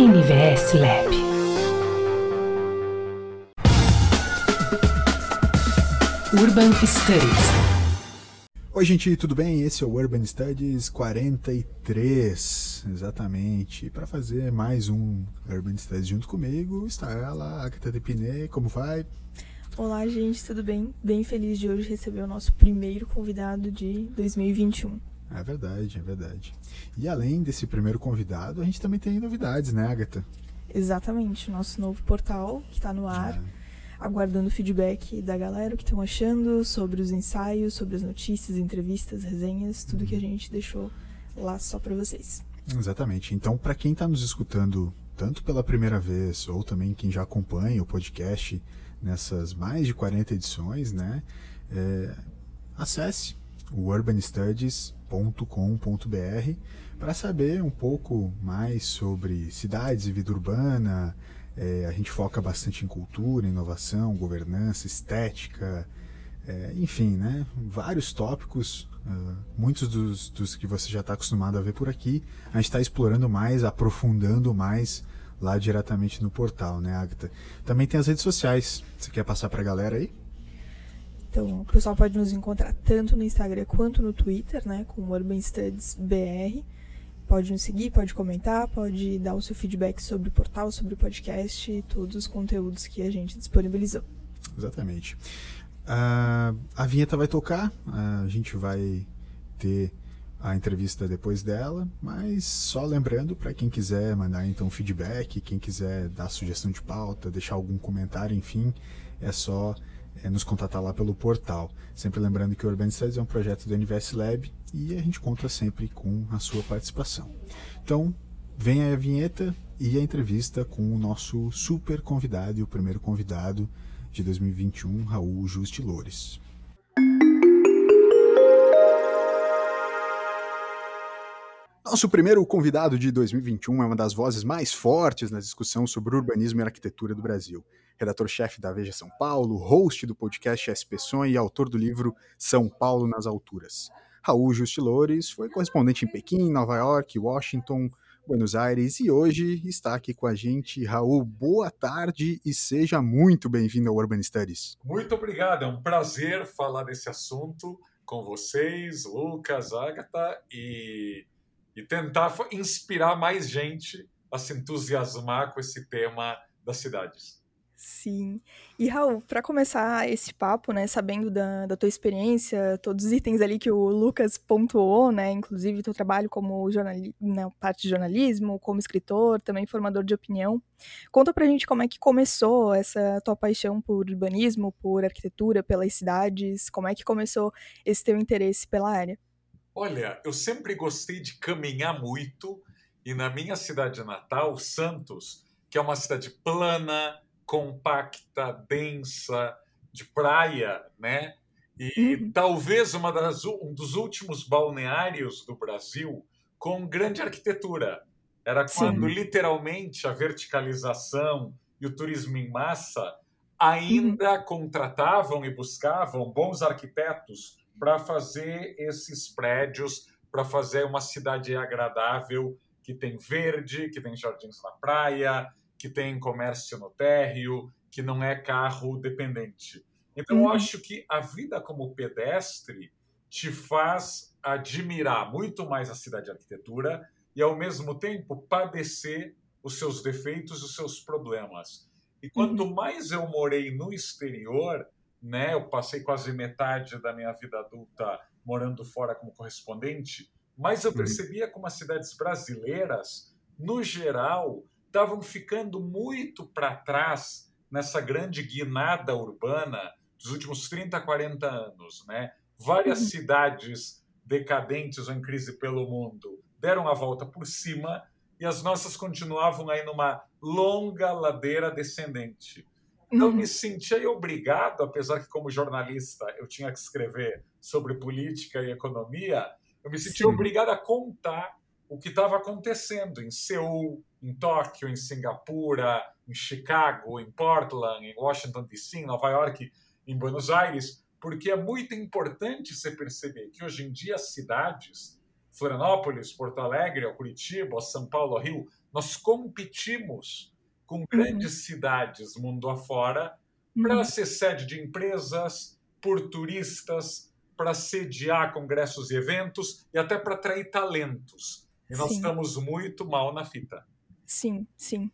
NVS Lab. Urban Studies. Oi, gente, tudo bem? Esse é o Urban Studies 43, exatamente. Para fazer mais um Urban Studies junto comigo, está ela, Agatha Depiné. Como vai? Olá, gente, tudo bem? Bem feliz de hoje receber o nosso primeiro convidado de 2021. É verdade, é verdade. E além desse primeiro convidado, a gente também tem novidades, né, Agatha? Exatamente, nosso novo portal que está no ar, é. aguardando feedback da galera, o que estão achando sobre os ensaios, sobre as notícias, entrevistas, resenhas, tudo uhum. que a gente deixou lá só para vocês. Exatamente. Então, para quem está nos escutando tanto pela primeira vez ou também quem já acompanha o podcast nessas mais de 40 edições, né, é, acesse o urbanstudies.com.br para saber um pouco mais sobre cidades e vida urbana. É, a gente foca bastante em cultura, inovação, governança, estética, é, enfim, né? vários tópicos, uh, muitos dos, dos, que você já está acostumado a ver por aqui, a gente está explorando mais, aprofundando mais lá diretamente no portal, né, Agatha? Também tem as redes sociais. Você quer passar para a galera aí? Então, o pessoal pode nos encontrar tanto no Instagram quanto no Twitter, né, com Urban Studies BR. Pode nos seguir, pode comentar, pode dar o seu feedback sobre o portal, sobre o podcast e todos os conteúdos que a gente disponibilizou. Exatamente. Uh, a vinheta vai tocar, uh, a gente vai ter a entrevista depois dela, mas só lembrando para quem quiser mandar então feedback, quem quiser dar sugestão de pauta, deixar algum comentário, enfim, é só nos contatar lá pelo portal. Sempre lembrando que o Urban Studies é um projeto do NVS Lab e a gente conta sempre com a sua participação. Então, vem a vinheta e a entrevista com o nosso super convidado e o primeiro convidado de 2021, Raul Justilores. Nosso primeiro convidado de 2021 é uma das vozes mais fortes na discussão sobre urbanismo e arquitetura do Brasil redator-chefe da Veja São Paulo, host do podcast SP Sonho e autor do livro São Paulo nas Alturas. Raul Justilores foi correspondente em Pequim, Nova York, Washington, Buenos Aires e hoje está aqui com a gente. Raul, boa tarde e seja muito bem-vindo ao Urban Studies. Muito obrigado, é um prazer falar desse assunto com vocês, Lucas, Agatha, e, e tentar inspirar mais gente a se entusiasmar com esse tema das cidades. Sim. E Raul, para começar esse papo, né, sabendo da, da tua experiência, todos os itens ali que o Lucas pontuou, né, inclusive teu trabalho como jornali na né, parte de jornalismo, como escritor, também formador de opinião, conta pra gente como é que começou essa tua paixão por urbanismo, por arquitetura, pelas cidades, como é que começou esse teu interesse pela área? Olha, eu sempre gostei de caminhar muito e na minha cidade natal, Santos, que é uma cidade plana, compacta, densa, de praia, né? E uhum. talvez uma das, um dos últimos balneários do Brasil com grande arquitetura. Era quando Sim. literalmente a verticalização e o turismo em massa ainda uhum. contratavam e buscavam bons arquitetos para fazer esses prédios, para fazer uma cidade agradável que tem verde, que tem jardins na praia, que tem comércio no térreo, que não é carro dependente. Então, uhum. eu acho que a vida como pedestre te faz admirar muito mais a cidade de arquitetura e, ao mesmo tempo, padecer os seus defeitos, os seus problemas. E quanto uhum. mais eu morei no exterior, né, eu passei quase metade da minha vida adulta morando fora como correspondente, mais eu uhum. percebia como as cidades brasileiras, no geral, estavam ficando muito para trás nessa grande guinada urbana dos últimos 30, 40 anos. Né? Várias uhum. cidades decadentes ou em crise pelo mundo deram a volta por cima e as nossas continuavam aí numa longa ladeira descendente. Então, uhum. me sentia obrigado, apesar que, como jornalista, eu tinha que escrever sobre política e economia, eu me sentia obrigado a contar o que estava acontecendo em Seul, em Tóquio, em Singapura, em Chicago, em Portland, em Washington DC, em Nova York, em Buenos Aires, porque é muito importante você perceber que hoje em dia as cidades, Florianópolis, Porto Alegre, Curitiba, São Paulo, Rio, nós competimos com grandes uhum. cidades mundo afora para uhum. ser sede de empresas, por turistas, para sediar congressos e eventos e até para atrair talentos. E nós Sim. estamos muito mal na fita. Sim, sim.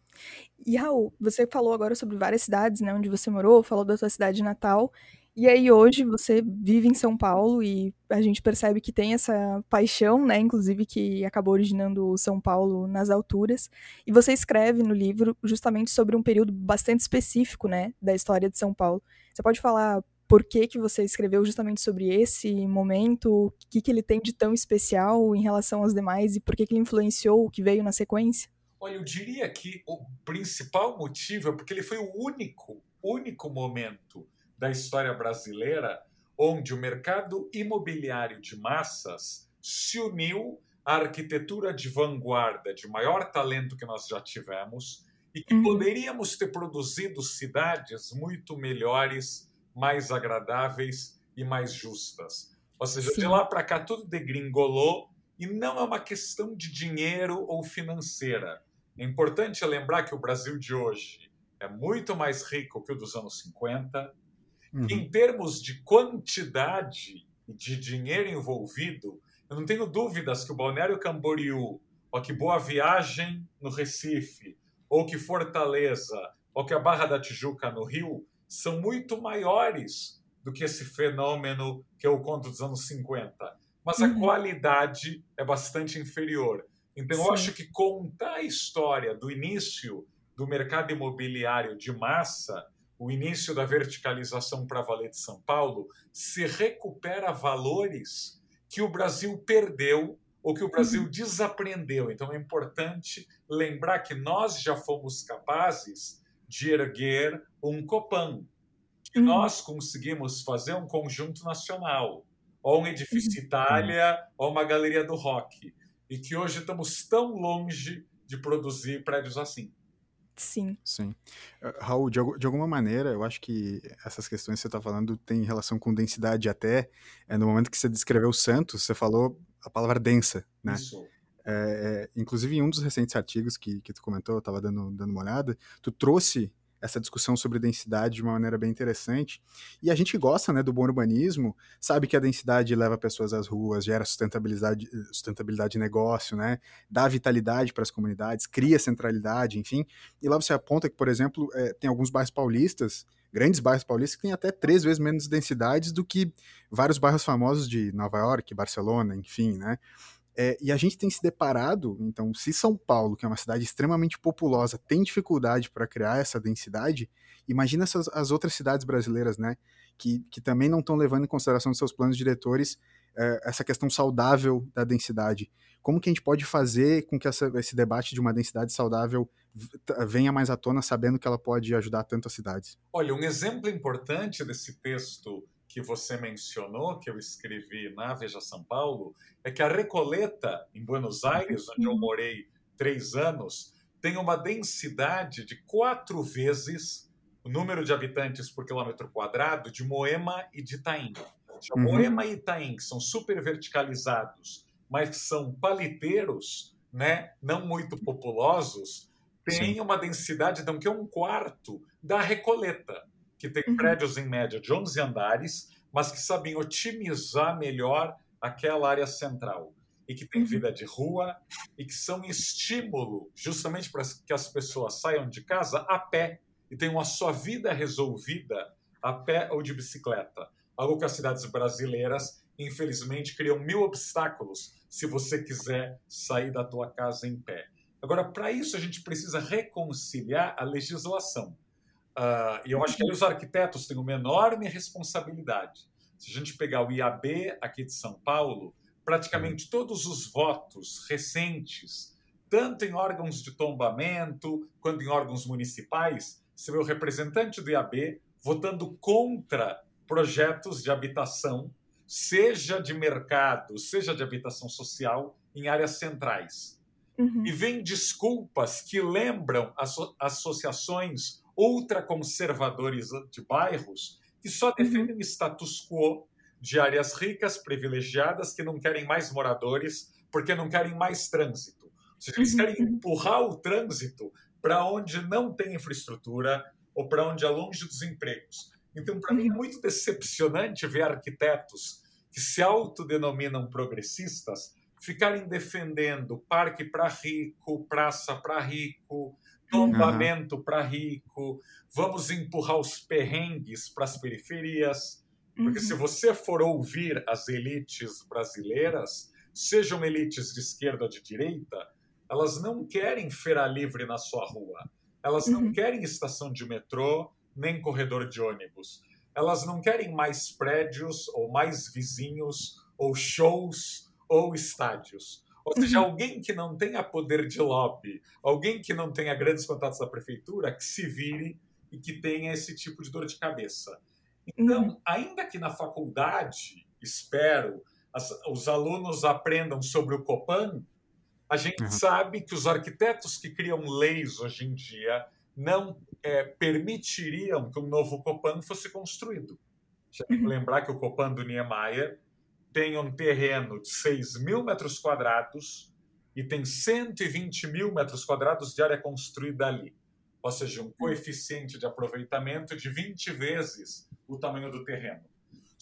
E Raul, você falou agora sobre várias cidades, né, onde você morou, falou da sua cidade natal. E aí hoje você vive em São Paulo e a gente percebe que tem essa paixão, né, inclusive que acabou originando o São Paulo nas alturas. E você escreve no livro justamente sobre um período bastante específico, né, da história de São Paulo. Você pode falar por que, que você escreveu justamente sobre esse momento, o que, que ele tem de tão especial em relação aos demais e por que, que ele influenciou o que veio na sequência? Olha, eu diria que o principal motivo é porque ele foi o único, único momento da história brasileira onde o mercado imobiliário de massas se uniu à arquitetura de vanguarda de maior talento que nós já tivemos e que uhum. poderíamos ter produzido cidades muito melhores, mais agradáveis e mais justas. Ou seja, Sim. de lá para cá tudo degringolou e não é uma questão de dinheiro ou financeira. É importante lembrar que o Brasil de hoje é muito mais rico que o dos anos 50. Uhum. Em termos de quantidade de dinheiro envolvido, eu não tenho dúvidas que o Balneário Camboriú, ou que Boa Viagem no Recife, ou que Fortaleza, ou que a Barra da Tijuca no Rio, são muito maiores do que esse fenômeno que eu conto dos anos 50. Mas a uhum. qualidade é bastante inferior. Então, Sim. eu acho que contar a história do início do mercado imobiliário de massa, o início da verticalização para valer de São Paulo, se recupera valores que o Brasil perdeu ou que o Brasil uhum. desaprendeu. Então, é importante lembrar que nós já fomos capazes de erguer um Copan, que uhum. nós conseguimos fazer um conjunto nacional, ou um edifício uhum. Itália, ou uma galeria do rock e que hoje estamos tão longe de produzir prédios assim. Sim. Sim. Uh, Raul, de, de, alguma maneira, eu acho que essas questões que você está falando têm relação com densidade até. É, no momento que você descreveu o Santos, você falou a palavra densa, né? Isso. É, é, inclusive, em um dos recentes artigos que, que tu comentou, eu estava dando, dando uma olhada, tu trouxe essa discussão sobre densidade de uma maneira bem interessante. E a gente gosta né, do bom urbanismo, sabe que a densidade leva pessoas às ruas, gera sustentabilidade, sustentabilidade de negócio, né, dá vitalidade para as comunidades, cria centralidade, enfim. E lá você aponta que, por exemplo, é, tem alguns bairros paulistas, grandes bairros paulistas, que têm até três vezes menos densidades do que vários bairros famosos de Nova York, Barcelona, enfim, né? É, e a gente tem se deparado, então, se São Paulo, que é uma cidade extremamente populosa, tem dificuldade para criar essa densidade, imagina essas, as outras cidades brasileiras, né, que, que também não estão levando em consideração nos seus planos diretores é, essa questão saudável da densidade. Como que a gente pode fazer com que essa, esse debate de uma densidade saudável venha mais à tona, sabendo que ela pode ajudar tanto as cidades? Olha, um exemplo importante desse texto que você mencionou, que eu escrevi na Veja São Paulo, é que a Recoleta, em Buenos Aires, onde eu morei três anos, tem uma densidade de quatro vezes o número de habitantes por quilômetro quadrado de Moema e de Itaim. Uhum. Moema e Itaim, que são super verticalizados, mas que são paliteiros, né, não muito populosos, têm Sim. uma densidade de que é um quarto da Recoleta que tem uhum. prédios em média de 11 andares, mas que sabem otimizar melhor aquela área central e que tem uhum. vida de rua e que são estímulo justamente para que as pessoas saiam de casa a pé e tenham a sua vida resolvida a pé ou de bicicleta. Algo que as cidades brasileiras, infelizmente, criam mil obstáculos se você quiser sair da tua casa em pé. Agora, para isso, a gente precisa reconciliar a legislação. Uh, e eu acho que aí os arquitetos têm uma enorme responsabilidade. Se a gente pegar o IAB aqui de São Paulo, praticamente todos os votos recentes, tanto em órgãos de tombamento quanto em órgãos municipais, você vê o representante do IAB votando contra projetos de habitação, seja de mercado, seja de habitação social, em áreas centrais. Uhum. E vem desculpas que lembram asso associações ultraconservadores de bairros que só uhum. defendem uhum. status quo de áreas ricas, privilegiadas, que não querem mais moradores porque não querem mais trânsito. seja, eles querem empurrar o trânsito para onde não tem infraestrutura ou para onde é longe dos empregos. Então, para mim, é muito decepcionante ver arquitetos que se autodenominam progressistas ficarem defendendo parque para rico, praça para rico, tombamento uhum. para rico, vamos empurrar os perrengues para as periferias. Porque uhum. se você for ouvir as elites brasileiras, sejam elites de esquerda ou de direita, elas não querem feira livre na sua rua. Elas não uhum. querem estação de metrô, nem corredor de ônibus. Elas não querem mais prédios, ou mais vizinhos, ou shows, ou estádios. Ou seja, alguém que não tenha poder de lobby, alguém que não tenha grandes contatos da prefeitura, que se vire e que tenha esse tipo de dor de cabeça. Então, uhum. ainda que na faculdade, espero, as, os alunos aprendam sobre o Copan, a gente uhum. sabe que os arquitetos que criam leis hoje em dia não é, permitiriam que um novo Copan fosse construído. Já tem que uhum. lembrar que o Copan do Niemeyer tem um terreno de 6 mil metros quadrados e tem 120 mil metros quadrados de área construída ali. Ou seja, um uhum. coeficiente de aproveitamento de 20 vezes o tamanho do terreno.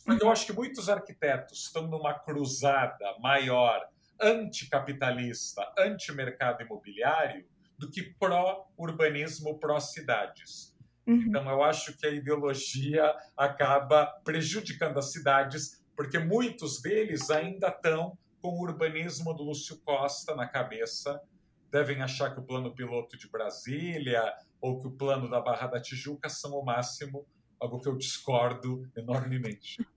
Mas eu acho que muitos arquitetos estão numa cruzada maior anticapitalista, anti-mercado imobiliário, do que pró-urbanismo, pró-cidades. Uhum. Então, eu acho que a ideologia acaba prejudicando as cidades, porque muitos deles ainda estão com o urbanismo do Lúcio Costa na cabeça, devem achar que o plano piloto de Brasília ou que o plano da Barra da Tijuca são o máximo algo que eu discordo enormemente.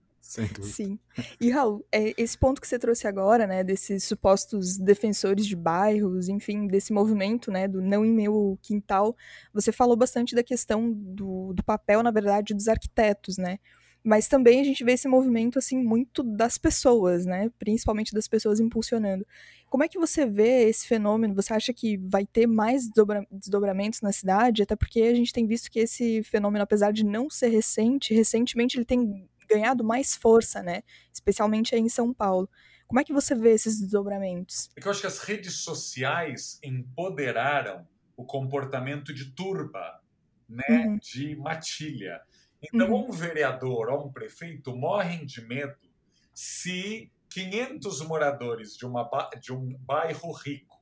Sim. E Raul, é, esse ponto que você trouxe agora, né, desses supostos defensores de bairros, enfim, desse movimento, né, do não em meu quintal, você falou bastante da questão do, do papel, na verdade, dos arquitetos, né? Mas também a gente vê esse movimento, assim, muito das pessoas, né? Principalmente das pessoas impulsionando. Como é que você vê esse fenômeno? Você acha que vai ter mais desdobra desdobramentos na cidade? Até porque a gente tem visto que esse fenômeno, apesar de não ser recente, recentemente ele tem ganhado mais força, né? Especialmente aí em São Paulo. Como é que você vê esses desdobramentos? É que eu acho que as redes sociais empoderaram o comportamento de turba, né? Uhum. De matilha. Então, uhum. um vereador ou um prefeito morrem de medo se 500 moradores de, uma, de um bairro rico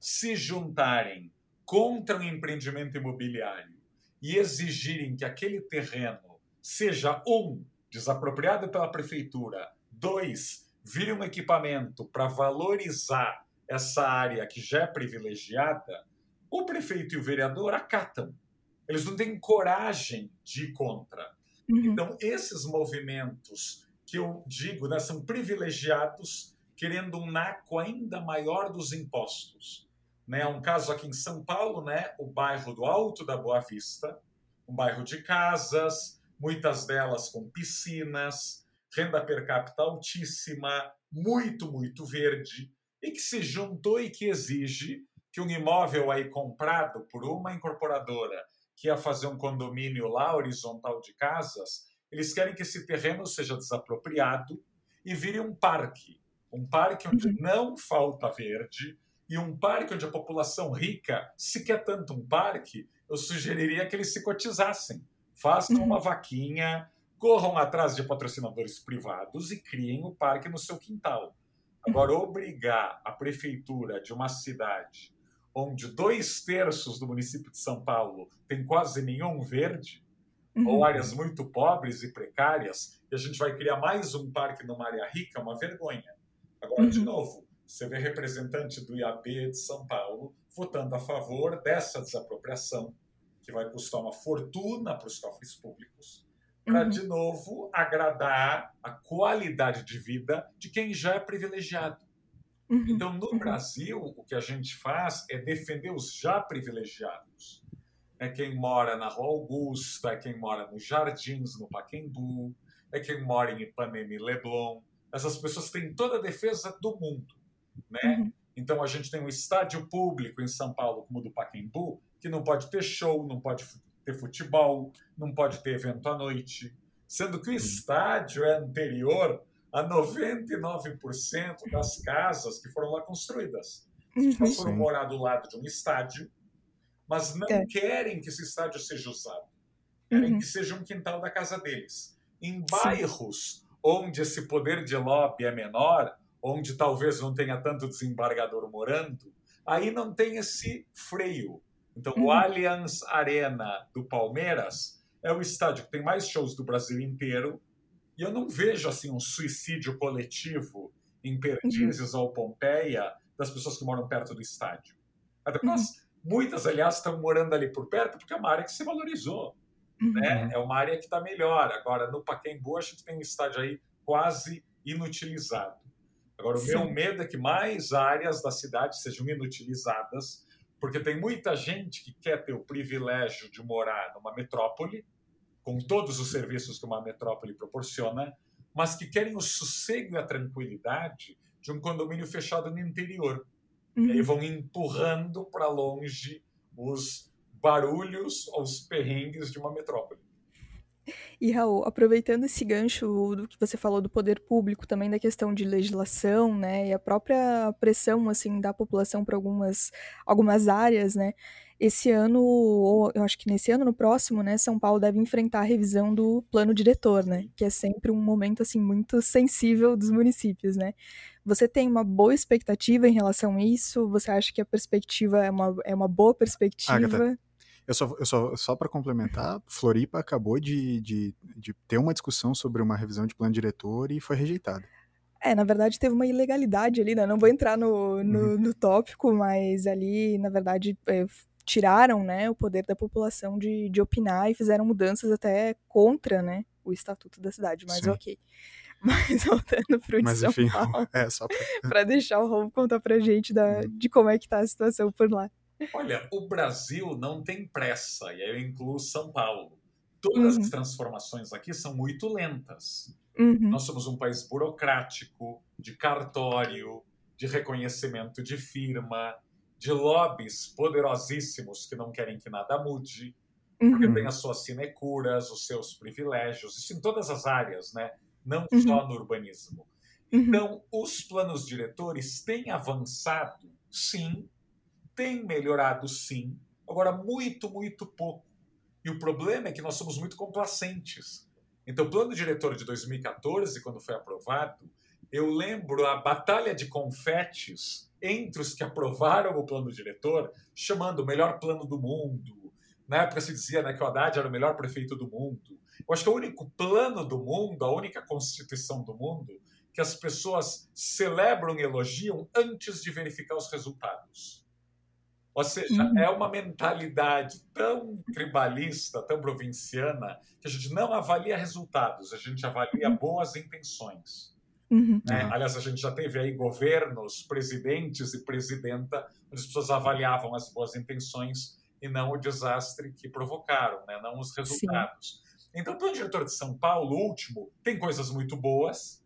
se juntarem contra um empreendimento imobiliário e exigirem que aquele terreno seja um desapropriado pela prefeitura, dois vire um equipamento para valorizar essa área que já é privilegiada, o prefeito e o vereador acatam. Eles não têm coragem de ir contra. Uhum. Então, esses movimentos que eu digo né, são privilegiados querendo um naco ainda maior dos impostos. Né? Um caso aqui em São Paulo, né, o bairro do Alto da Boa Vista, um bairro de casas, muitas delas com piscinas, renda per capita altíssima, muito, muito verde, e que se juntou e que exige que um imóvel aí comprado por uma incorporadora que ia fazer um condomínio lá horizontal de casas, eles querem que esse terreno seja desapropriado e vire um parque. Um parque onde uhum. não falta verde e um parque onde a população rica, se quer tanto um parque, eu sugeriria que eles se cotizassem. Façam uma uhum. vaquinha, corram atrás de patrocinadores privados e criem o parque no seu quintal. Agora, obrigar a prefeitura de uma cidade onde dois terços do município de São Paulo tem quase nenhum verde, uhum. ou áreas muito pobres e precárias, e a gente vai criar mais um parque numa área rica, é uma vergonha. Agora, uhum. de novo, você vê representante do IAB de São Paulo votando a favor dessa desapropriação, que vai custar uma fortuna para os cofres públicos, para, uhum. de novo, agradar a qualidade de vida de quem já é privilegiado. Uhum. Então, no uhum. Brasil, o que a gente faz é defender os já privilegiados. É quem mora na Rua Augusta, é quem mora nos Jardins, no Paquembu, é quem mora em Ipanema e Leblon. Essas pessoas têm toda a defesa do mundo. Né? Uhum. Então, a gente tem um estádio público em São Paulo, como o do Paquembu, que não pode ter show, não pode ter futebol, não pode ter evento à noite. Sendo que o estádio é anterior a 99% das casas que foram lá construídas. Uhum. foram Sim. morar do lado de um estádio, mas não É. querem que esse estádio seja usado. Querem Uhum. que seja um quintal da casa deles. Em bairros onde esse poder de lobby é menor, onde talvez não tenha tanto desembargador morando, aí não tem esse freio. Então, o Uhum. Allianz Arena do Palmeiras é o estádio que tem mais shows do Brasil inteiro, e eu não vejo assim um suicídio coletivo em Perdizes ou Pompeia das pessoas que moram perto do estádio. Porque Uhum. muitas, aliás, estão morando ali por perto porque é uma área que se valorizou Uhum. né? É uma área que está melhor. Agora, no Pacaembu, a gente tem um estádio aí quase inutilizado. Agora, o Sim. meu medo é que mais áreas da cidade sejam inutilizadas, porque tem muita gente que quer ter o privilégio de morar numa metrópole, com todos os serviços que uma metrópole proporciona, mas que querem o sossego e a tranquilidade de um condomínio fechado no interior. E aí Uhum. vão empurrando para longe os barulhos ou os perrengues de uma metrópole. E Raul, aproveitando esse gancho do que você falou do poder público, também da questão de legislação, né, e a própria pressão assim da população para algumas algumas áreas, né? Esse ano, ou eu acho que nesse ano, no próximo, né, São Paulo deve enfrentar a revisão do plano diretor, né, que é sempre um momento assim muito sensível dos municípios, né? Você tem uma boa expectativa em relação a isso? Você acha que a perspectiva é uma, é uma boa perspectiva? Eu só, eu só, só para complementar, Floripa acabou de, de, de ter uma discussão sobre uma revisão de plano diretor e foi rejeitada. É, na verdade teve uma ilegalidade ali, né? Não vou entrar no, no, no tópico, mas ali, na verdade, é, tiraram, né, o poder da população de, de opinar e fizeram mudanças até contra, né, o estatuto da cidade, mas Sim. ok. Mas voltando pro de Mas São enfim, Paulo, é só pra... pra deixar o Rob contar pra gente da, de como é que tá a situação por lá. Olha, o Brasil não tem pressa, e aí eu incluo São Paulo. Todas Uhum. as transformações aqui são muito lentas. Uhum, Nós somos um país burocrático, de cartório, de reconhecimento de firma, de lobbies poderosíssimos que não querem que nada mude, porque uhum, tem as suas sinecuras, os seus privilégios, isso em todas as áreas, né? Não Uhum. só no urbanismo. uhum, Então, os planos diretores têm avançado, sim, têm melhorado, sim, agora muito, muito pouco. E o problema é que nós somos muito complacentes. Então, o plano diretor de 2014, quando foi aprovado, eu lembro a batalha de confetes entre os que aprovaram o plano diretor, chamando o melhor plano do mundo. Na época se dizia né, que o Haddad era o melhor prefeito do mundo. Eu acho que é o único plano do mundo, a única constituição do mundo, que as pessoas celebram e elogiam antes de verificar os resultados. Ou seja, Uhum. é uma mentalidade tão tribalista, tão provinciana, que a gente não avalia resultados, a gente avalia boas intenções. Uhum, né? Aliás, a gente já teve aí governos, presidentes e presidenta, onde as pessoas avaliavam as boas intenções e não o desastre que provocaram, né? não os resultados. Então, o plano diretor de São Paulo, o último, tem coisas muito boas,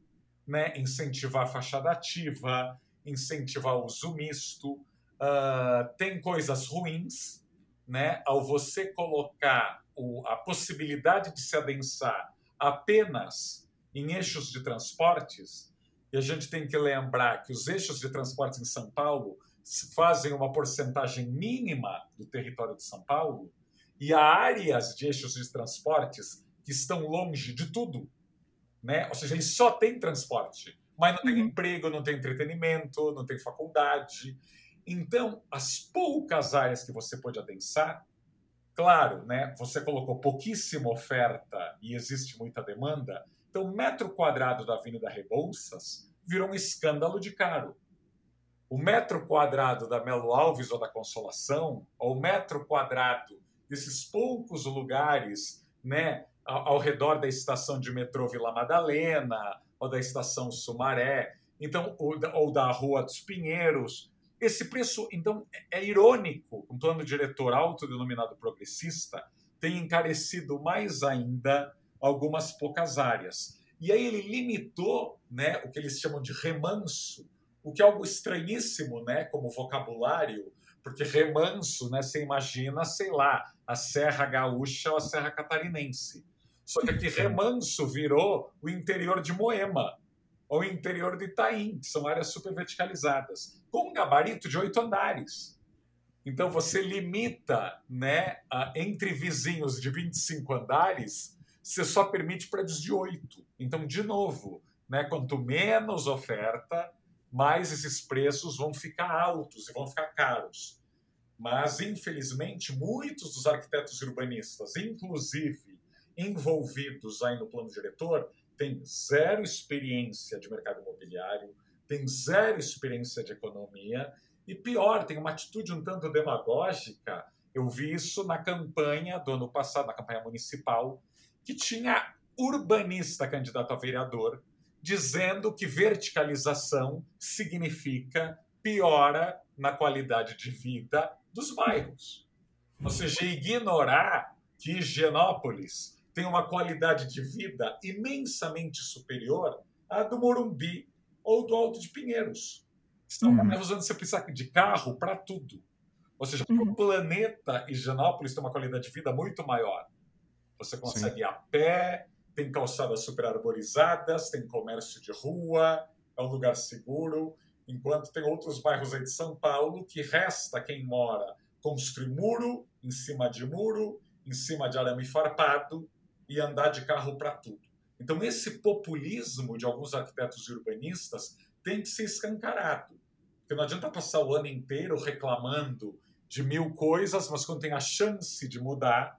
né? incentivar a fachada ativa, incentivar o uso misto, ah, tem coisas ruins, né? ao você colocar o- a possibilidade de se adensar apenas em eixos de transportes, e a gente tem que lembrar que os eixos de transportes em São Paulo fazem uma porcentagem mínima do território de São Paulo, e há áreas de eixos de transportes que estão longe de tudo. Né? Ou seja, eles só têm transporte, mas não tem Uhum. emprego, não tem entretenimento, não tem faculdade. Então, as poucas áreas que você pode adensar, claro, né, você colocou pouquíssima oferta e existe muita demanda, então o metro quadrado da Avenida Rebouças virou um escândalo de caro. O metro quadrado da Melo Alves ou da Consolação, ou o metro quadrado desses poucos lugares né, ao, ao redor da estação de metrô Vila Madalena, ou da estação Sumaré, então, ou da, ou da Rua dos Pinheiros, esse preço, então, é irônico. Um plano diretor autodenominado progressista tem encarecido mais ainda algumas poucas áreas. E aí ele limitou né, o que eles chamam de remanso, o que é algo estranhíssimo né, como vocabulário, porque remanso, né, você imagina, sei lá, a Serra Gaúcha ou a Serra Catarinense. Só que aqui remanso virou o interior de Moema. ao interior de Itaim, que são áreas super verticalizadas, com um gabarito de oito andares. Então você limita, né, a, entre vizinhos de 25 andares, você só permite prédios de oito. Então, de novo, né, quanto menos oferta, mais esses preços vão ficar altos e vão ficar caros. Mas, infelizmente, muitos dos arquitetos urbanistas, inclusive envolvidos aí no plano diretor, têm zero experiência de mercado imobiliário, têm zero experiência de economia e, pior, tem uma atitude um tanto demagógica. Eu vi isso na campanha do ano passado, na campanha municipal, que tinha urbanista candidato a vereador dizendo que verticalização significa piora na qualidade de vida dos bairros. Ou seja, ignorar que Higienópolis tem uma qualidade de vida imensamente superior à do Morumbi ou do Alto de Pinheiros. São uhum. bairros onde você precisa de carro para tudo. Ou seja, uhum. o planeta Higienópolis tem uma qualidade de vida muito maior. Você consegue Sim. ir a pé, tem calçadas super arborizadas, tem comércio de rua, é um lugar seguro, enquanto tem outros bairros aí de São Paulo que resta quem mora construir muro em cima de muro, em cima de arame farpado e andar de carro para tudo. Então esse populismo de alguns arquitetos e urbanistas tem que ser escancarado. Porque não adianta passar o ano inteiro reclamando de mil coisas, mas quando tem a chance de mudar,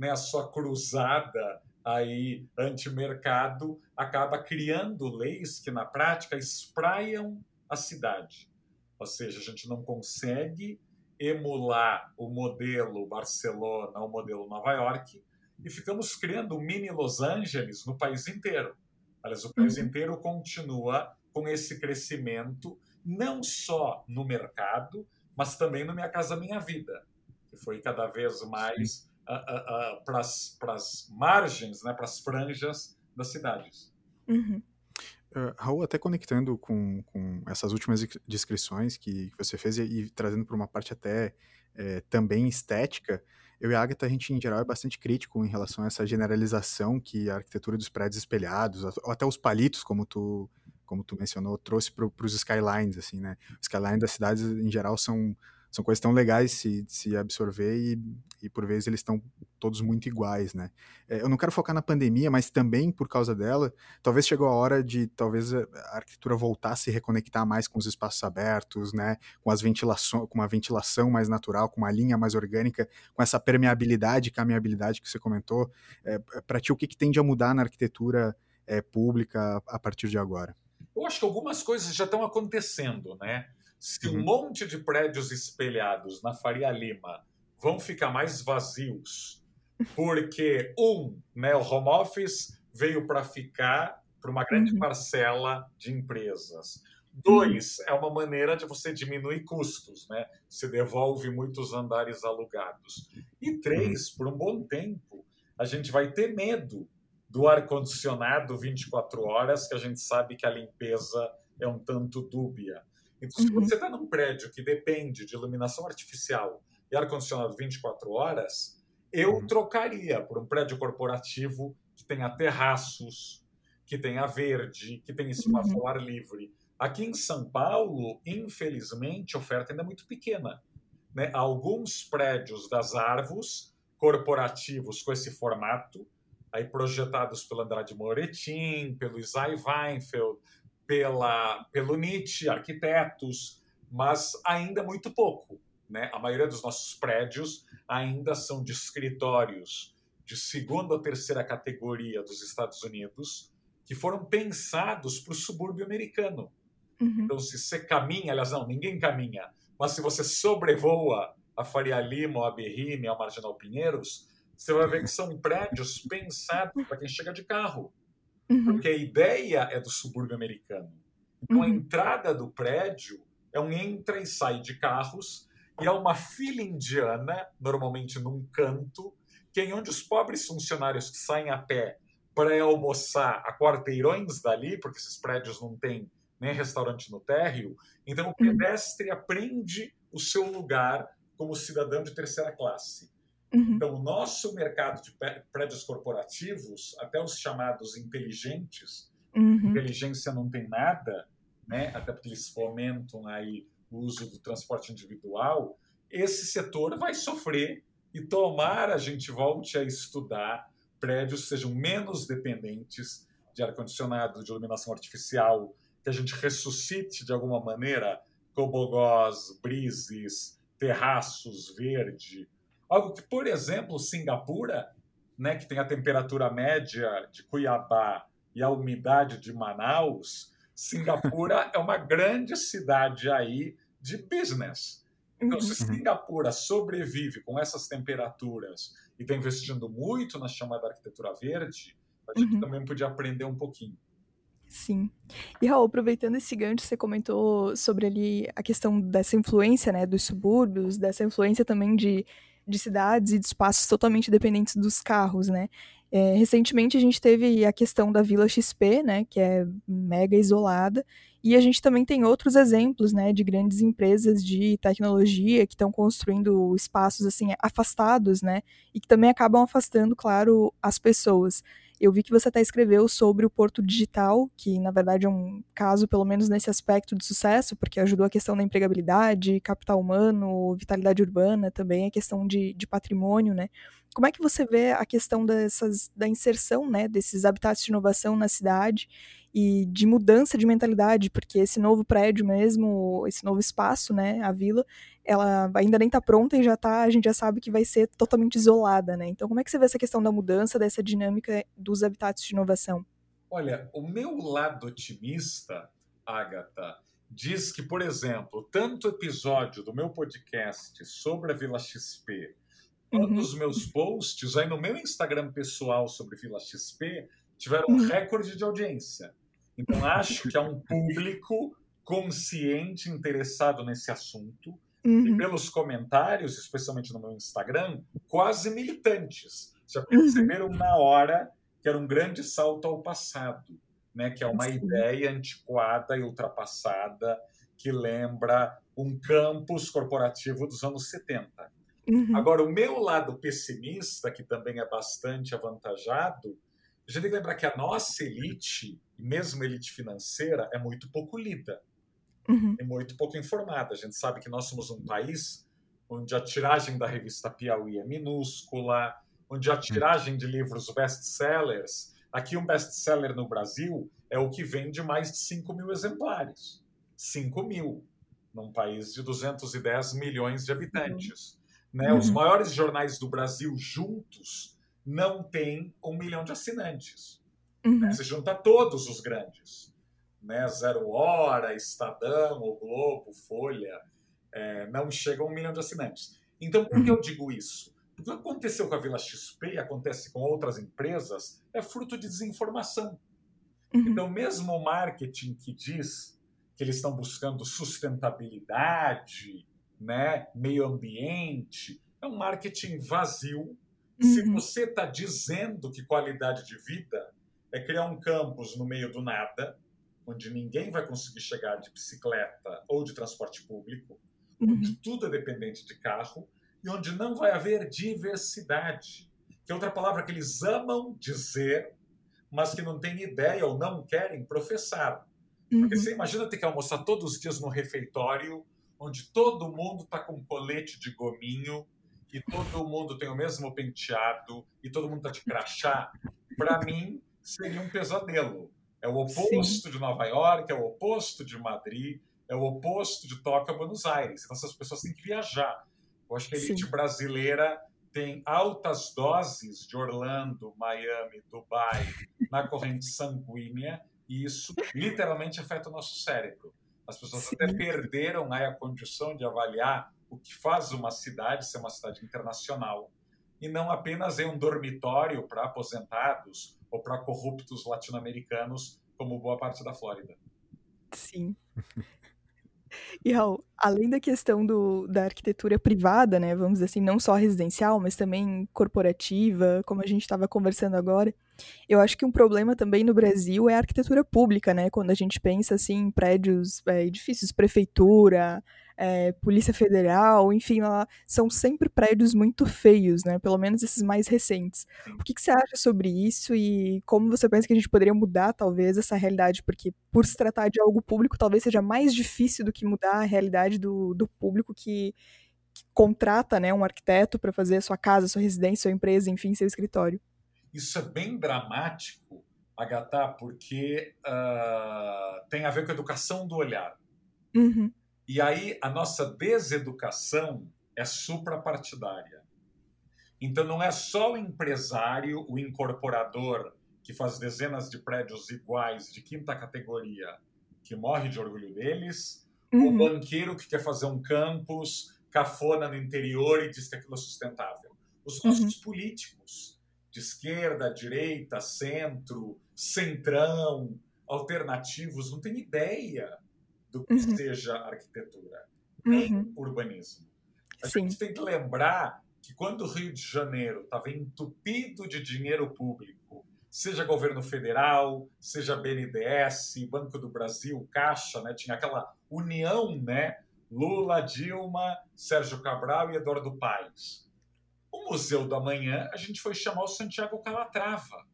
né, a sua cruzada aí antimercado acaba criando leis que na prática espraiam a cidade. Ou seja, a gente não consegue emular o modelo Barcelona, o modelo Nova York, e ficamos criando um mini Los Angeles no país inteiro. Aliás, o país uhum. inteiro continua com esse crescimento, não só no mercado, mas também no Minha Casa Minha Vida, que foi cada vez mais para as margens, né, para as franjas das cidades. Uhum. Uh, Raul, até conectando com, com essas últimas descrições que, você fez e, e trazendo para uma parte até é, também estética, eu e a Agatha, a gente em geral é bastante crítico em relação a essa generalização que a arquitetura dos prédios espelhados, ou até os palitos, como tu, como tu mencionou, trouxe para os skylines, assim, né? Os skylines das cidades, em geral, são são coisas tão legais se, se absorver e, e, por vezes, eles estão todos muito iguais, né? É, eu não quero focar na pandemia, mas também por causa dela, talvez chegou a hora de, talvez, a arquitetura voltar a se reconectar mais com os espaços abertos, né? Com as ventilações, com uma ventilação mais natural, com uma linha mais orgânica, com essa permeabilidade caminhabilidade que você comentou. É, Para ti, o que, que tende a mudar na arquitetura é, pública a partir de agora? Eu acho que algumas coisas já estão acontecendo, né? Se um uhum. monte de prédios espelhados na Faria Lima vão ficar mais vazios, porque, um, né, o home office veio para ficar para uma grande uhum. parcela de empresas. Dois, uhum. é uma maneira de você diminuir custos, né? Você devolve muitos andares alugados. E três, por um bom tempo, a gente vai ter medo do ar-condicionado 24 horas, que a gente sabe que a limpeza é um tanto dúbia. Então, se uhum. você está num prédio que depende de iluminação artificial e ar-condicionado 24 horas, eu uhum. trocaria por um prédio corporativo que tenha terraços, que tenha verde, que tenha espaço uhum. ao ar livre. Aqui em São Paulo, infelizmente, a oferta ainda é muito pequena. Né? Alguns prédios das Arvos, corporativos com esse formato, aí projetados pelo Andrade Moretin, pelo Isai Weinfeld, pela, pelo Nietzsche, arquitetos, mas ainda muito pouco. Né? A maioria dos nossos prédios ainda são de escritórios de segunda ou terceira categoria dos Estados Unidos, que foram pensados para o subúrbio americano. Uhum. Então, se você caminha, aliás, não, ninguém caminha, mas se você sobrevoa a Faria Lima, ou a Berrine, ou a Marginal Pinheiros, você vai ver que são prédios pensados para quem chega de carro. Uhum. Porque a ideia é do subúrbio americano. Então, uhum. a entrada do prédio é um entra e sai de carros e é uma fila indiana, normalmente num canto, que é onde os pobres funcionários que saem a pé para almoçar a quarteirões dali, porque esses prédios não têm nem restaurante no térreo, então o uhum. pedestre aprende o seu lugar como cidadão de terceira classe. Uhum. Então, o nosso mercado de prédios corporativos, até os chamados inteligentes, Uhum. Inteligência não tem nada, né? até porque eles fomentam aí o uso do transporte individual, esse setor vai sofrer e tomara a gente volte a estudar prédios sejam menos dependentes de ar-condicionado, de iluminação artificial, que a gente ressuscite de alguma maneira tobogós, brises, terraços verde. Algo que, por exemplo, Singapura, né, que tem a temperatura média de Cuiabá e a umidade de Manaus, Singapura é uma grande cidade aí de business. Então, se uhum. Singapura sobrevive com essas temperaturas e está investindo muito na chamada arquitetura verde, a gente uhum. também podia aprender um pouquinho. Sim. E Raul, aproveitando esse gancho, você comentou sobre ali a questão dessa influência, né, dos subúrbios, dessa influência também de, de cidades e de espaços totalmente dependentes dos carros, né? É, recentemente a gente teve a questão da Vila XP, né, que é mega isolada, e a gente também tem outros exemplos, né, de grandes empresas de tecnologia que estão construindo espaços assim afastados, né, e que também acabam afastando, claro, as pessoas. Eu vi que você até escreveu sobre o Porto Digital, que na verdade é um caso, pelo menos nesse aspecto, de sucesso, porque ajudou a questão da empregabilidade, capital humano, vitalidade urbana, também a questão de, de patrimônio, né? Como é que você vê a questão dessas, da inserção né, desses habitats de inovação na cidade e de mudança de mentalidade, porque esse novo prédio mesmo, esse novo espaço, né, a vila, ela ainda nem está pronta e já tá, a gente já sabe que vai ser totalmente isolada, né? Então, como é que você vê essa questão da mudança, dessa dinâmica dos habitats de inovação? Olha, o meu lado otimista, Agatha, diz que, por exemplo, tanto episódio do meu podcast sobre a Vila XP, uhum. os meus posts aí no meu Instagram pessoal sobre Vila XP tiveram um uhum. recorde de audiência. Então, acho que há um público consciente, interessado nesse assunto. Uhum. E pelos comentários, especialmente no meu Instagram, quase militantes. Já perceberam uhum. na hora que era um grande salto ao passado, né? que é uma Sim. ideia antiquada e ultrapassada que lembra um campus corporativo dos anos 70. Uhum. Agora, o meu lado pessimista, que também é bastante avantajado, a gente tem que lembrar que a nossa elite, mesmo elite financeira, é muito pouco lida uhum. e muito pouco informada. A gente sabe que nós somos um país onde a tiragem da revista Piauí é minúscula, onde a tiragem de livros best-sellers, aqui um best-seller no Brasil é o que vende mais de 5 mil exemplares. 5 mil, num país de 210 milhões de habitantes. Uhum. Né? Os uhum. maiores jornais do Brasil juntos não tem um milhão de assinantes. Uhum. Né? Você junta todos os grandes. Né? Zero Hora, Estadão, O Globo, Folha, é, não chegam a um milhão de assinantes. Então, por que eu digo isso? O que aconteceu com a Vila XP e acontece com outras empresas é fruto de desinformação. Uhum. Então, mesmo o marketing que diz que eles estão buscando sustentabilidade, né, meio ambiente, é um marketing vazio se uhum. você está dizendo que qualidade de vida é criar um campus no meio do nada, onde ninguém vai conseguir chegar de bicicleta ou de transporte público, uhum. onde tudo é dependente de carro e onde não vai haver diversidade, que é outra palavra que eles amam dizer, mas que não têm ideia ou não querem professar. Porque uhum. você imagina ter que almoçar todos os dias no refeitório, onde todo mundo está com colete de gominho e todo mundo tem o mesmo penteado e todo mundo tá de crachá, para mim seria um pesadelo. É o oposto Sim. de Nova York, é o oposto de Madrid, é o oposto de Tóquio a Buenos Aires. Então essas pessoas têm que viajar. Eu acho que a elite Sim. brasileira tem altas doses de Orlando, Miami, Dubai na corrente sanguínea e isso literalmente afeta o nosso cérebro. As pessoas Sim. até perderam aí a condição de avaliar o que faz uma cidade ser uma cidade internacional e não apenas em um dormitório para aposentados ou para corruptos latino-americanos, como boa parte da Flórida. Sim. E Raul, além da questão do, da arquitetura privada, né, vamos dizer assim, não só residencial, mas também corporativa, como a gente estava conversando agora, eu acho que um problema também no Brasil é a arquitetura pública, né, quando a gente pensa assim em prédios, é, edifícios, prefeitura, é, Polícia Federal, enfim, lá são sempre prédios muito feios, né? Pelo menos esses mais recentes. O que, que você acha sobre isso e como você pensa que a gente poderia mudar, talvez, essa realidade? Porque, por se tratar de algo público, talvez seja mais difícil do que mudar a realidade do, do público que, que contrata né, um arquiteto para fazer a sua casa, sua residência, sua empresa, enfim, seu escritório. Isso é bem dramático, Agatha, porque uh, tem a ver com a educação do olhar. Uhum. E aí a nossa deseducação é suprapartidária. Então não é só o empresário, o incorporador que faz dezenas de prédios iguais de quinta categoria que morre de orgulho deles, uhum. o banqueiro que quer fazer um campus cafona no interior e diz que aquilo é sustentável. Os nossos uhum. políticos de esquerda, direita, centro, centrão, alternativos, não têm ideia do que uhum. seja arquitetura, nem uhum. urbanismo. A Sim. gente tem que lembrar que quando o Rio de Janeiro estava entupido de dinheiro público, seja governo federal, seja BNDES, Banco do Brasil, Caixa, né, tinha aquela união, né, Lula, Dilma, Sérgio Cabral e Eduardo Paes. O Museu do Amanhã, a gente foi chamar o Santiago Calatrava.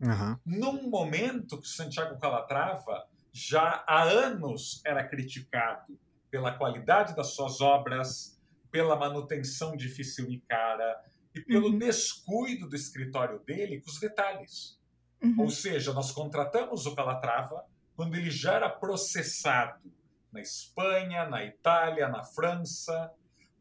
Uhum. Num momento que o Santiago Calatrava já há anos era criticado pela qualidade das suas obras, pela manutenção difícil e cara e pelo uhum. descuido do escritório dele com os detalhes. Uhum. Ou seja, nós contratamos o Calatrava quando ele já era processado na Espanha, na Itália, na França,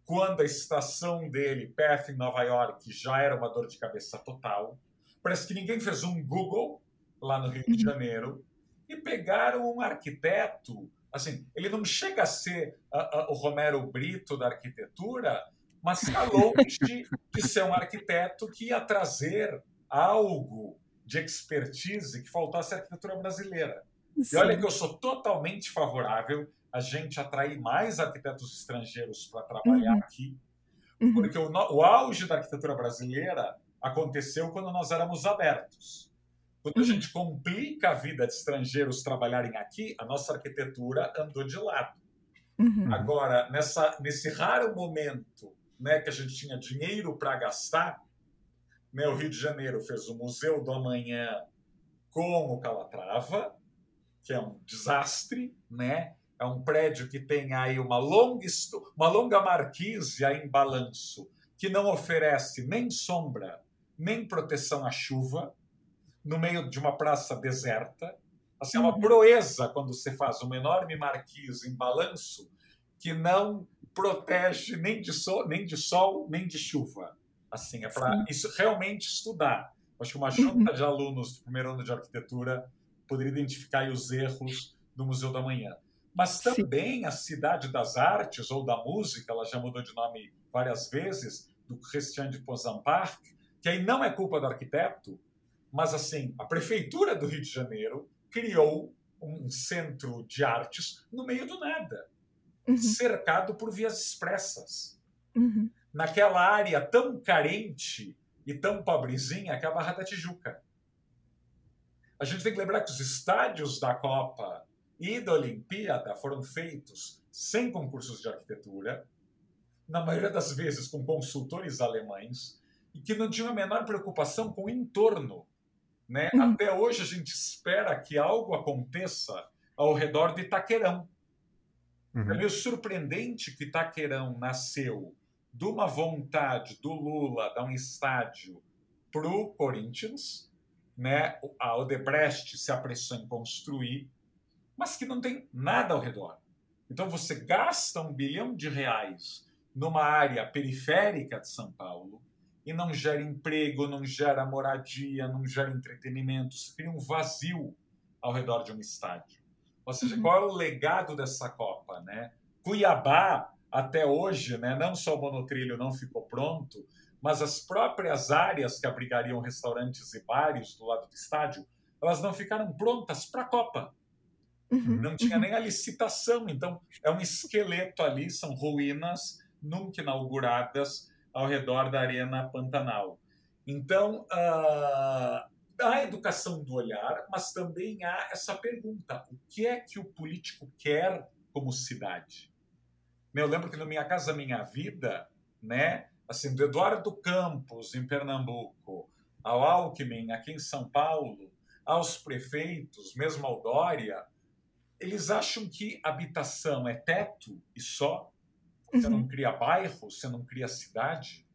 quando a estação dele, perto em Nova York, já era uma dor de cabeça total. Parece que ninguém fez um Google lá no Rio de uhum. Janeiro e pegaram um arquiteto. Assim, ele não chega a ser o Romero Brito da arquitetura, mas está longe de ser um arquiteto que ia trazer algo de expertise que faltasse à arquitetura brasileira. Sim. E olha que eu sou totalmente favorável a gente atrair mais arquitetos estrangeiros para trabalhar uhum. aqui, uhum. porque o, o, auge da arquitetura brasileira aconteceu quando nós éramos abertos. Quando uhum. a gente complica a vida de estrangeiros trabalharem aqui, a nossa arquitetura andou de lado. Uhum. Agora, nessa, nesse raro momento né, que a gente tinha dinheiro para gastar, né, o Rio de Janeiro fez o Museu do Amanhã com o Calatrava, que é um desastre, né? É um prédio que tem aí uma longa, uma longa marquise em balanço, que não oferece nem sombra, nem proteção à chuva, no meio de uma praça deserta. Assim, é uma uhum. proeza quando você faz uma enorme marquise em balanço que não protege nem de sol, nem de, sol, nem de chuva. Assim, é para isso realmente estudar. Acho que uma junta uhum. de alunos do primeiro ano de arquitetura poderia identificar os erros do Museu da Manhã mas também Sim. a Cidade das Artes ou da Música, ela já mudou de nome várias vezes, do Christian de Posampark, que aí não é culpa do arquiteto, mas assim, a prefeitura do Rio de Janeiro criou um centro de artes no meio do nada, uhum. cercado por vias expressas. Uhum. Naquela área tão carente e tão pobrezinha que é a Barra da Tijuca. A gente tem que lembrar que os estádios da Copa e da Olimpíada foram feitos sem concursos de arquitetura, na maioria das vezes com consultores alemães, e que não tinham a menor preocupação com o entorno. Né? Uhum. Até hoje a gente espera que algo aconteça ao redor de Itaquerão. Uhum. É meio surpreendente que Itaquerão nasceu de uma vontade do Lula dar um estádio para o Corinthians, né? a Odebrecht se apressou em construir, mas que não tem nada ao redor. Então você gasta um bilhão de reais numa área periférica de São Paulo e não gera emprego, não gera moradia, não gera entretenimento, você cria um vazio ao redor de um estádio. Ou seja, uhum. qual é o legado dessa Copa, né? Cuiabá até hoje, né, não só o monotrilho não ficou pronto, mas as próprias áreas que abrigariam restaurantes e bares do lado do estádio, elas não ficaram prontas para a Copa. Uhum, não tinha uhum. nem a licitação, então é um esqueleto ali, são ruínas nunca inauguradas ao redor da Arena Pantanal. Então, uh, há educação do olhar, mas também há essa pergunta: o que é que o político quer como cidade? Eu lembro que no Minha Casa Minha Vida, né, assim, do Eduardo Campos, em Pernambuco, ao Alckmin, aqui em São Paulo, aos prefeitos, mesmo ao Dória, eles acham que habitação é teto e só. Você uhum. não cria bairro, você não cria cidade.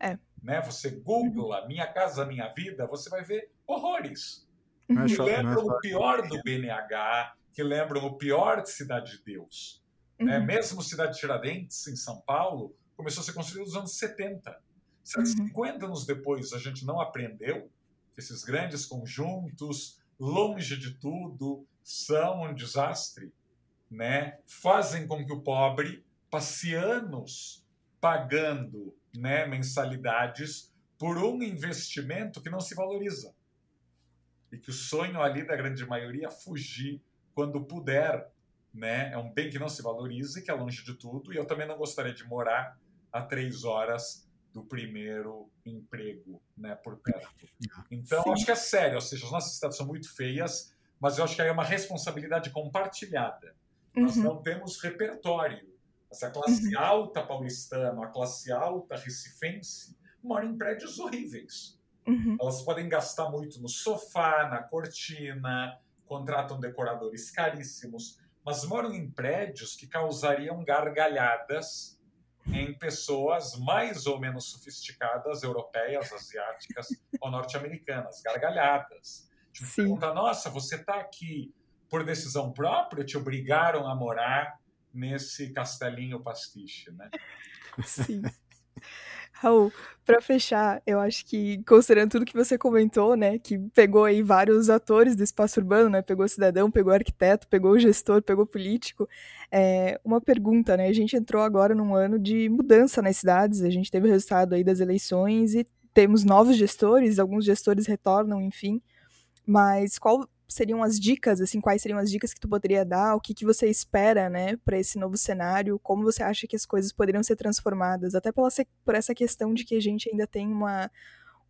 É. Né? Você googla uhum. Minha Casa Minha Vida, você vai ver horrores. Uhum. Que lembram o pior do BNH, que lembram o pior de Cidade de Deus. Né? Uhum. Mesmo Cidade de Tiradentes, em São Paulo, começou a ser construída nos anos 70. 50 uhum. anos depois, a gente não aprendeu que esses grandes conjuntos, longe de tudo, são um desastre, né? Fazem com que o pobre passe anos pagando, né, mensalidades por um investimento que não se valoriza. E que o sonho ali da grande maioria é fugir quando puder, né? É um bem que não se valoriza e que é longe de tudo. E eu também não gostaria de morar a três horas do primeiro emprego, né, por perto. Então, Sim. acho que é sério, ou seja, as nossas cidades são muito feias, mas eu acho que aí é uma responsabilidade compartilhada. Uhum. Nós não temos repertório. Essa classe uhum. alta paulistana, a classe alta recifense, mora em prédios horríveis. Uhum. Elas podem gastar muito no sofá, na cortina, contratam decoradores caríssimos, mas moram em prédios que causariam gargalhadas em pessoas mais ou menos sofisticadas, europeias, asiáticas ou norte-americanas, gargalhadas. Tipo, pergunta, nossa, você está aqui por decisão própria? Te obrigaram a morar nesse castelinho pastiche, né? Sim. Raul, para fechar, eu acho que, considerando tudo que você comentou, né, que pegou aí vários atores do espaço urbano, né, pegou cidadão, pegou arquiteto, pegou gestor, pegou político, é, uma pergunta, né, a gente entrou agora num ano de mudança nas cidades, a gente teve o resultado aí das eleições e temos novos gestores, alguns gestores retornam, enfim, mas qual seriam as dicas, assim, quais seriam as dicas que tu poderia dar, o que, que você espera, né, para esse novo cenário, como você acha que as coisas poderiam ser transformadas, até pela, por essa questão de que a gente ainda tem uma,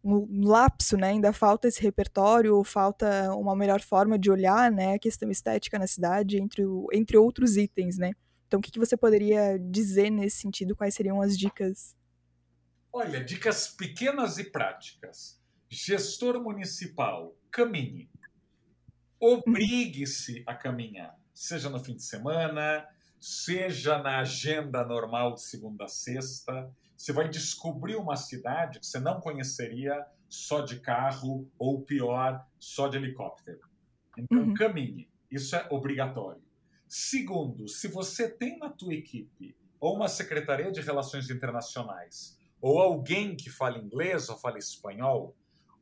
um lapso, né, ainda falta esse repertório, falta uma melhor forma de olhar, né, a questão estética na cidade, entre, o, entre outros itens, né. Então, o que, que você poderia dizer nesse sentido, quais seriam as dicas? Olha, dicas pequenas e práticas. Gestor municipal, caminhe obrigue-se a caminhar, seja no fim de semana, seja na agenda normal de segunda a sexta. Você vai descobrir uma cidade que você não conheceria só de carro ou pior, só de helicóptero. Então uhum. caminhe, isso é obrigatório. Segundo, se você tem na tua equipe ou uma secretaria de relações internacionais ou alguém que fala inglês ou fala espanhol,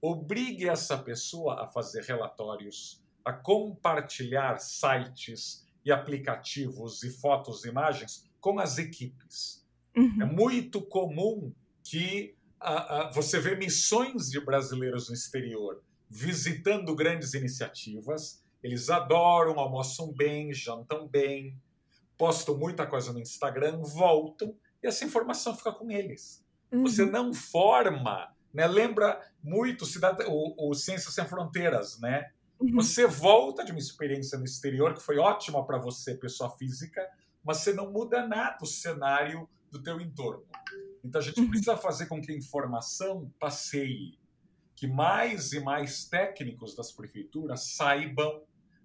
obrigue essa pessoa a fazer relatórios a compartilhar sites e aplicativos e fotos e imagens com as equipes. Uhum. É muito comum que uh, uh, você vê missões de brasileiros no exterior visitando grandes iniciativas. Eles adoram, almoçam bem, jantam bem, postam muita coisa no Instagram, voltam e essa informação fica com eles. Uhum. Você não forma, né? Lembra muito o, o Ciências Sem Fronteiras, né? Uhum. Você volta de uma experiência no exterior que foi ótima para você, pessoa física, mas você não muda nada o cenário do teu entorno. Então a gente uhum. precisa fazer com que a informação passeie, que mais e mais técnicos das prefeituras saibam,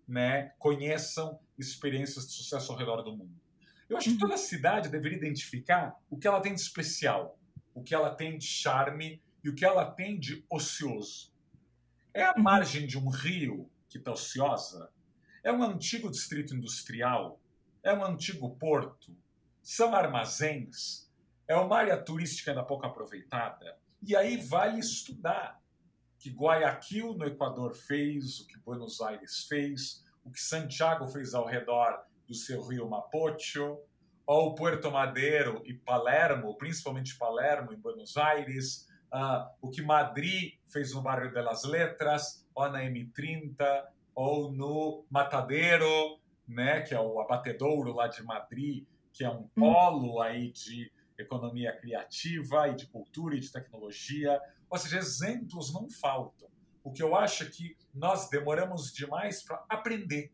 né, conheçam experiências de sucesso ao redor do mundo. Eu acho que uhum. toda cidade deveria identificar o que ela tem de especial, o que ela tem de charme e o que ela tem de ocioso. É a margem de um rio que está ociosa? É um antigo distrito industrial? É um antigo porto? São armazéns? É uma área turística ainda pouco aproveitada? E aí vale estudar que Guayaquil, no Equador, fez, o que Buenos Aires fez, o que Santiago fez ao redor do seu rio Mapocho, ou Puerto Madeiro e Palermo, principalmente Palermo, em Buenos Aires, uh, o que Madrid fez no bairro de las Letras, ou na M30, ou no Matadeiro, né, que é o abatedouro lá de Madrid, que é um hum. polo aí de economia criativa e de cultura e de tecnologia. Ou seja, exemplos não faltam. O que eu acho é que nós demoramos demais para aprender.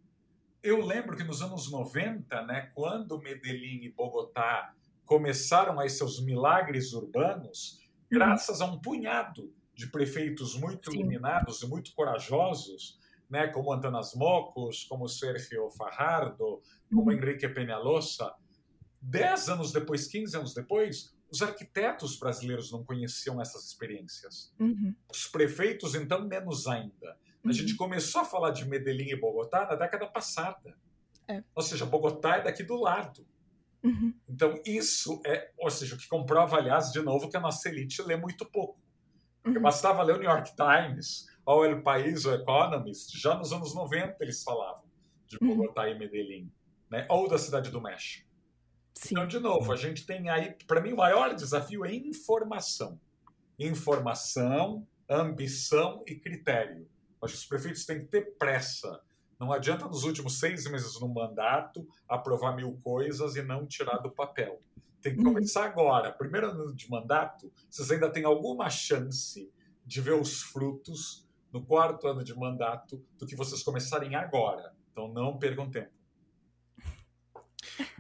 eu lembro que nos anos 90, né, quando Medellín e Bogotá começaram aí seus milagres urbanos. Graças a um punhado de prefeitos muito Sim. iluminados e muito corajosos, né, como Antanas Mocos, como Sergio Fajardo, como Uhum. Enrique Peñalosa. Dez anos depois, 15 anos depois, os arquitetos brasileiros não conheciam essas experiências. Uhum. Os prefeitos, então, menos ainda. A Uhum. gente começou a falar de Medellín e Bogotá na década passada. É. Ou seja, Bogotá é daqui do lado. Uhum. Então, isso é, ou seja, o que comprova, aliás, de novo, que a nossa elite lê muito pouco. Porque Uhum. bastava ler o New York Times, ou El País, ou Economist, já nos anos 90 eles falavam de Uhum. Bogotá e Medellín, né? ou da Cidade do México. Sim. Então, de novo, a gente tem aí, para mim, o maior desafio é informação. Informação, ambição e critério. Acho que os prefeitos têm que ter pressa. Não adianta nos últimos seis meses no mandato aprovar mil coisas e não tirar do papel. Tem que Uhum. começar agora. Primeiro ano de mandato, vocês ainda têm alguma chance de ver os frutos no quarto ano de mandato do que vocês começarem agora. Então não percam tempo.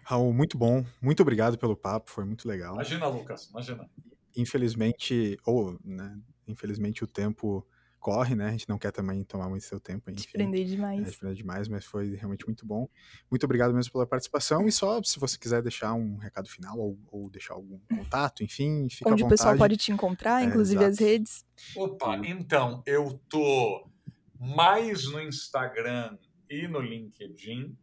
Raul, muito bom. Muito obrigado pelo papo, foi muito legal. Imagina, Lucas, imagina. Infelizmente, ou, né, infelizmente o tempo corre, né? A gente não quer também tomar muito seu tempo, Te enfim. prender É, demais. te prender demais, mas foi realmente muito bom. Muito obrigado mesmo pela participação. E só se você quiser deixar um recado final ou, ou deixar algum contato, enfim, fica Onde à o pessoal vontade. pode te encontrar, É, inclusive as redes. Opa, então, eu tô mais no Instagram e no LinkedIn.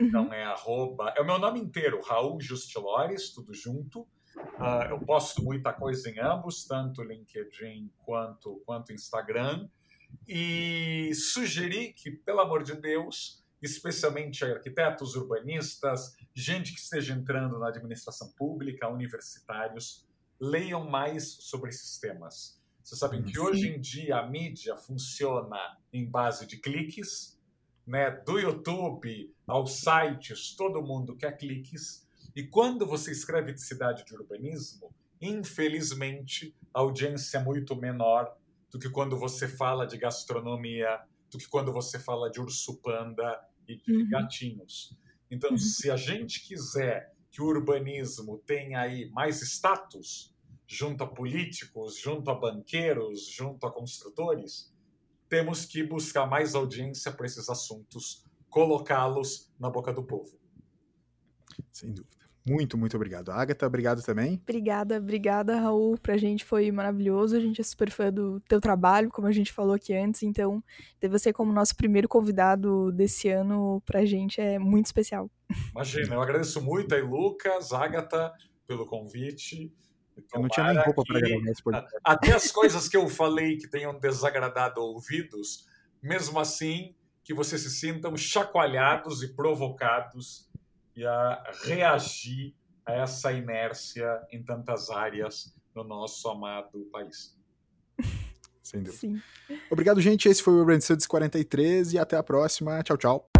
Uhum. Então é arroba. É o meu nome inteiro, Raul Justilores, tudo junto. Ah, eu posto muita coisa em ambos, tanto LinkedIn quanto, quanto Instagram. E sugerir que, pelo amor de Deus, especialmente arquitetos, urbanistas, gente que esteja entrando na administração pública, universitários, leiam mais sobre esses temas. Vocês sabem que Sim. hoje em dia a mídia funciona em base de cliques, né? Do YouTube aos sites, todo mundo quer cliques. E quando você escreve de cidade de urbanismo, infelizmente a audiência é muito menor do que quando você fala de gastronomia, do que quando você fala de urso panda e de Uhum. gatinhos. Então, Uhum. se a gente quiser que o urbanismo tenha aí mais status, junto a políticos, junto a banqueiros, junto a construtores, temos que buscar mais audiência para esses assuntos, colocá-los na boca do povo. Sem dúvida. Muito, muito obrigado. Agatha, obrigado também. Obrigada, obrigada, Raul. Pra gente foi maravilhoso. A gente é super fã do teu trabalho, como a gente falou aqui antes. Então, ter você como nosso primeiro convidado desse ano, pra gente é muito especial. Imagina, eu agradeço muito aí, Lucas, Agatha, pelo convite. Eu não tinha nem roupa para gravar esse podcast. Até as coisas que eu falei que tenham desagradado ouvidos, mesmo assim, que vocês se sintam chacoalhados e provocados e a reagir a essa inércia em tantas áreas no nosso amado país. Sem dúvida. Sim. Obrigado, gente. Esse foi o Urban Studies 43 e até a próxima. Tchau, tchau.